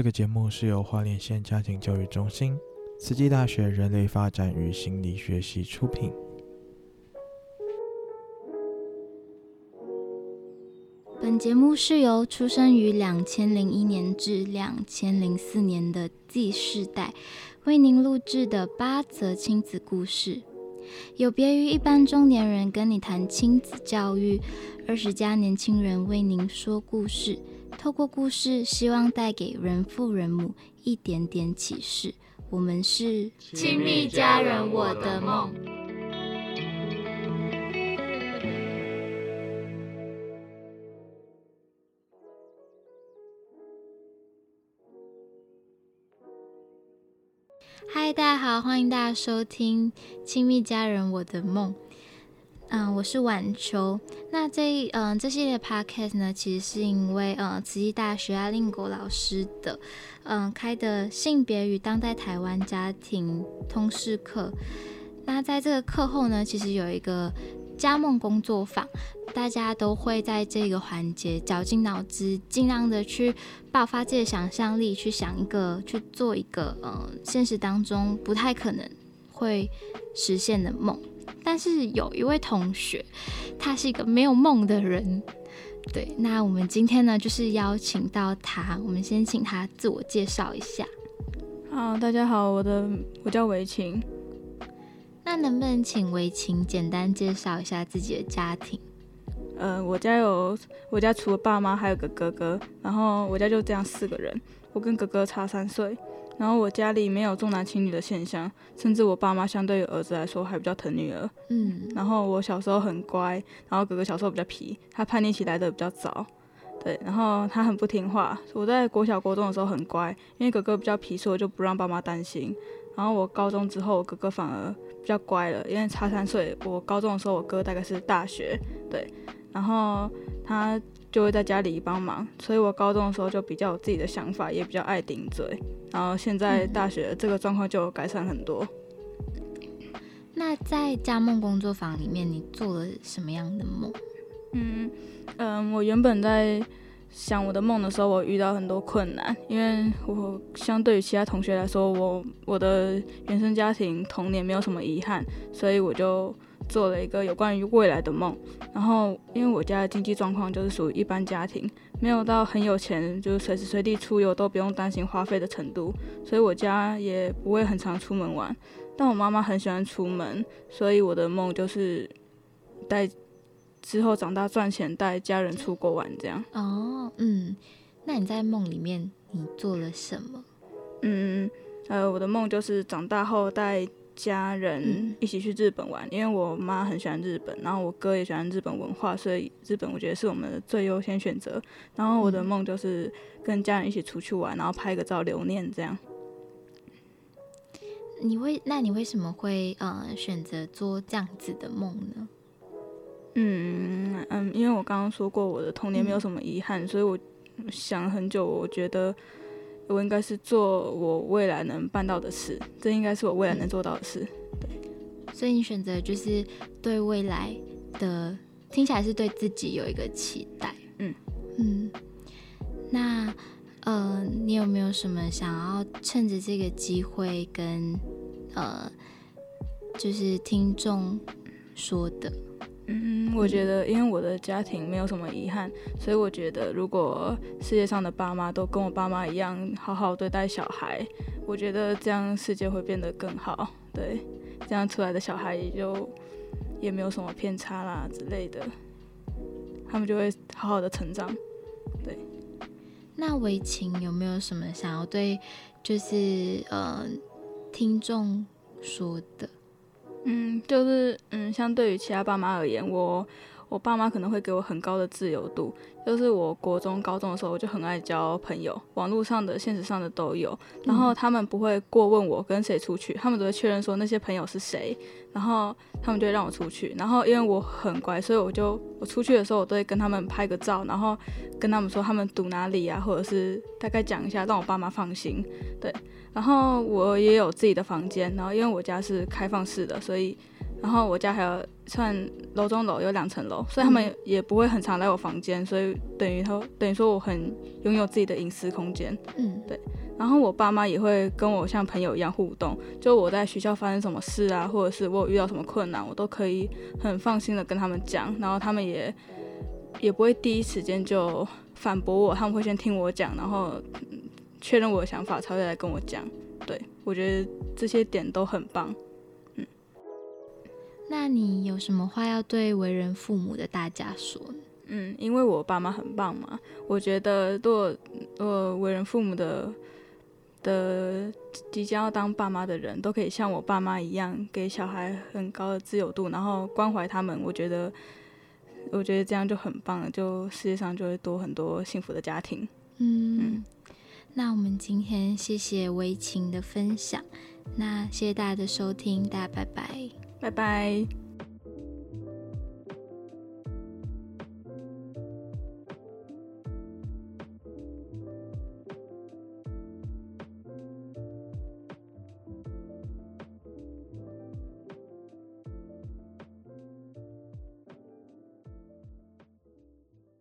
这个节目是由花莲县家庭教育中心、慈济大学人类发展与心理学系出品。本节目是由出生于两千零一年至两千零四年的 Z 世代为您录制的八则亲子故事。有别于一般中年人跟你谈亲子教育，二十加年轻人为您说故事。透过故事，希望带给人父人母一点点启示。我们是亲密家人，我的梦。嗨，大家好，欢迎大家收听《亲密家人，我的梦》。嗯，我是婉秋。那这嗯这系列 podcast 呢，其实是因为呃慈济大学阿令国老师的嗯开的性别与当代台湾家庭通识课。那在这个课后呢，其实有一个加梦工作坊，大家都会在这个环节绞尽脑汁，尽量的去爆发自己的想象力，去想一个去做一个呃现实当中不太可能会实现的梦。但是有一位同学，他是一个没有梦的人。对，那我们今天呢，就是邀请到他。我们先请他自我介绍一下。啊，大家好，我的我叫韦晴。那能不能请韦晴简单介绍一下自己的家庭？呃，我家有，我家除了爸妈，还有个哥哥。然后我家就这样四个人，我跟哥哥差三岁。然后我家里没有重男轻女的现象，甚至我爸妈相对于儿子来说还比较疼女儿。嗯，然后我小时候很乖，然后哥哥小时候比较皮，他叛逆期来的比较早，对，然后他很不听话。我在国小、国中的时候很乖，因为哥哥比较皮，所以我就不让爸妈担心。然后我高中之后，我哥哥反而比较乖了，因为差三岁。我高中的时候，我哥大概是大学，对，然后他。就会在家里帮忙，所以我高中的时候就比较有自己的想法，也比较爱顶嘴。然后现在大学这个状况就改善很多。那在家梦工作坊里面，你做了什么样的梦？嗯嗯，我原本在想我的梦的时候，我遇到很多困难，因为我相对于其他同学来说，我我的原生家庭童年没有什么遗憾，所以我就。做了一个有关于未来的梦，然后因为我家的经济状况就是属于一般家庭，没有到很有钱，就是随时随地出游都不用担心花费的程度，所以我家也不会很常出门玩。但我妈妈很喜欢出门，所以我的梦就是带之后长大赚钱带家人出国玩这样。哦，嗯，那你在梦里面你做了什么？嗯，呃，我的梦就是长大后带。家人一起去日本玩，嗯，因为我妈很喜欢日本，然后我哥也喜欢日本文化，所以日本我觉得是我们的最优先选择。然后我的梦就是跟家人一起出去玩，然后拍个照留念这样。你为？那你为什么会呃选择做这样子的梦呢？嗯嗯，因为我刚刚说过我的童年没有什么遗憾，嗯，所以我想很久，我觉得。我应该是做我未来能办到的事，这应该是我未来能做到的事。对，所以你选择就是对未来的，听起来是对自己有一个期待。嗯嗯，那呃，你有没有什么想要趁着这个机会跟呃，就是听众说的？嗯，我觉得，因为我的家庭没有什么遗憾，所以我觉得，如果世界上的爸妈都跟我爸妈一样好好对待小孩，我觉得这样世界会变得更好。对，这样出来的小孩也就也没有什么偏差啦之类的，他们就会好好的成长。对，那维晴有没有什么想要对就是呃听众说的？嗯，就是嗯，相对于其他爸妈而言，我我爸妈可能会给我很高的自由度。就是我国中、高中的时候，我就很爱交朋友，网络上的、现实上的都有。然后他们不会过问我跟谁出去，他们只会确认说那些朋友是谁，然后他们就会让我出去。然后因为我很乖，所以我就我出去的时候，我都会跟他们拍个照，然后跟他们说他们堵哪里啊，或者是大概讲一下，让我爸妈放心。对。然后我也有自己的房间，然后因为我家是开放式的，所以然后我家还有算楼中楼有两层楼，所以他们也不会很常来我房间，所以等于说等于说我很拥有自己的隐私空间。嗯，对。然后我爸妈也会跟我像朋友一样互动，就我在学校发生什么事啊，或者是我有遇到什么困难，我都可以很放心的跟他们讲，然后他们也也不会第一时间就反驳我，他们会先听我讲，然后确认我的想法才会来跟我讲。对，我觉得这些点都很棒。嗯，那你有什么话要对为人父母的大家说？嗯，因为我爸妈很棒嘛，我觉得做呃为人父母的。的即将要当爸妈的人都可以像我爸妈一样，给小孩很高的自由度，然后关怀他们。我觉得，我觉得这样就很棒了，就世界上就会多很多幸福的家庭。嗯，嗯，那我们今天谢谢薇晴的分享，那谢谢大家的收听，大家拜拜，拜拜。